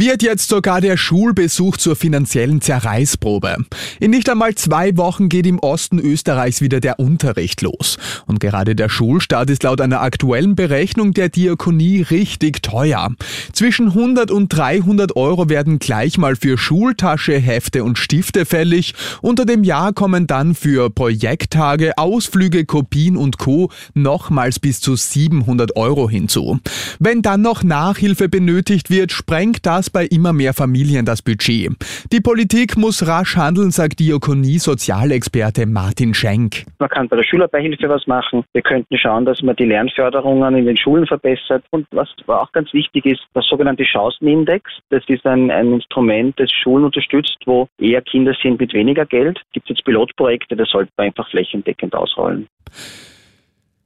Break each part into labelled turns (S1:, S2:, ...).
S1: Wird jetzt sogar der Schulbesuch zur finanziellen Zerreißprobe. In nicht einmal zwei Wochen geht im Osten Österreichs wieder der Unterricht los. Und gerade der Schulstart ist laut einer aktuellen Berechnung der Diakonie richtig teuer. Zwischen 100 und 300 Euro werden gleich mal für Schultasche, Hefte und Stifte fällig. Unter dem Jahr kommen dann für Projekttage, Ausflüge, Kopien und Co. nochmals bis zu 700 Euro hinzu. Wenn dann noch Nachhilfe benötigt wird, sprengt das bei immer mehr Familien das Budget. Die Politik muss rasch handeln, sagt Diakonie-Sozialexperte Martin Schenk.
S2: Man kann bei der Schülerbeihilfe was machen. Wir könnten schauen, dass man die Lernförderungen in den Schulen verbessert. Und was auch ganz wichtig ist, der sogenannte Chancenindex. Das ist ein, ein Instrument, das Schulen unterstützt, wo eher Kinder sind mit weniger Geld. Gibt es jetzt Pilotprojekte, das sollte man einfach flächendeckend ausrollen.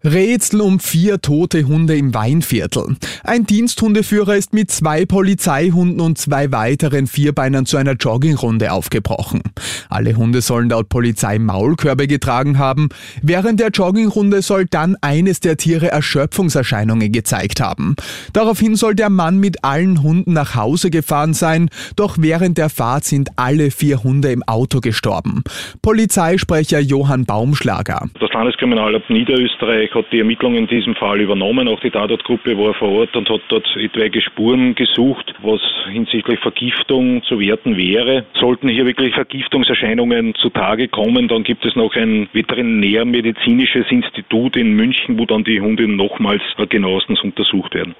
S1: Rätsel um vier tote Hunde im Weinviertel. Ein Diensthundeführer ist mit zwei Polizeihunden und zwei weiteren Vierbeinern zu einer Joggingrunde aufgebrochen. Alle Hunde sollen laut Polizei Maulkörbe getragen haben. Während der Joggingrunde soll dann eines der Tiere Erschöpfungserscheinungen gezeigt haben. Daraufhin soll der Mann mit allen Hunden nach Hause gefahren sein, doch während der Fahrt sind alle vier Hunde im Auto gestorben. Polizeisprecher Johann Baumschlager.
S3: Das Landeskriminalamt Niederösterreich hat die Ermittlungen in diesem Fall übernommen. Auch die Tatortgruppe war vor Ort und hat dort etwaige Spuren gesucht, was hinsichtlich Vergiftung zu werten wäre. Sollten hier wirklich Vergiftungserscheinungen zutage kommen, dann gibt es noch ein veterinärmedizinisches Institut in München, wo dann die Hunde nochmals genauestens untersucht werden.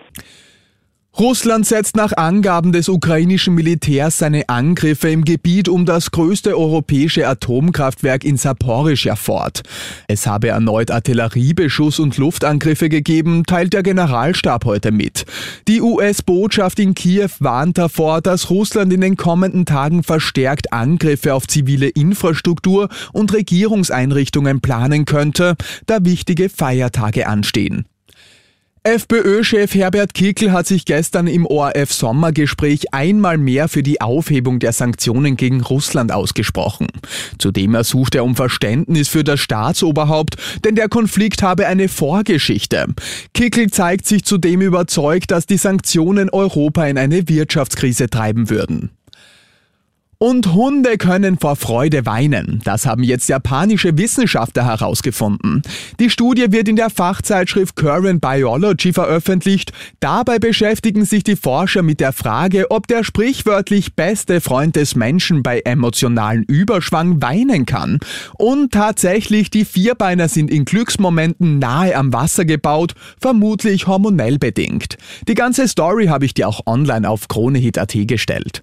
S1: Russland setzt nach Angaben des ukrainischen Militärs seine Angriffe im Gebiet um das größte europäische Atomkraftwerk in Saporischja fort. Es habe erneut Artilleriebeschuss und Luftangriffe gegeben, teilt der Generalstab heute mit. Die US-Botschaft in Kiew warnt davor, dass Russland in den kommenden Tagen verstärkt Angriffe auf zivile Infrastruktur und Regierungseinrichtungen planen könnte, da wichtige Feiertage anstehen. FPÖ-Chef Herbert Kickl hat sich gestern im ORF-Sommergespräch einmal mehr für die Aufhebung der Sanktionen gegen Russland ausgesprochen. Zudem ersucht er um Verständnis für das Staatsoberhaupt, denn der Konflikt habe eine Vorgeschichte. Kickl zeigt sich zudem überzeugt, dass die Sanktionen Europa in eine Wirtschaftskrise treiben würden. Und Hunde können vor Freude weinen. Das haben jetzt japanische Wissenschaftler herausgefunden. Die Studie wird in der Fachzeitschrift Current Biology veröffentlicht. Dabei beschäftigen sich die Forscher mit der Frage, ob der sprichwörtlich beste Freund des Menschen bei emotionalen Überschwang weinen kann. Und tatsächlich, die Vierbeiner sind in Glücksmomenten nahe am Wasser gebaut, vermutlich hormonell bedingt. Die ganze Story habe ich dir auch online auf kronehit.at gestellt.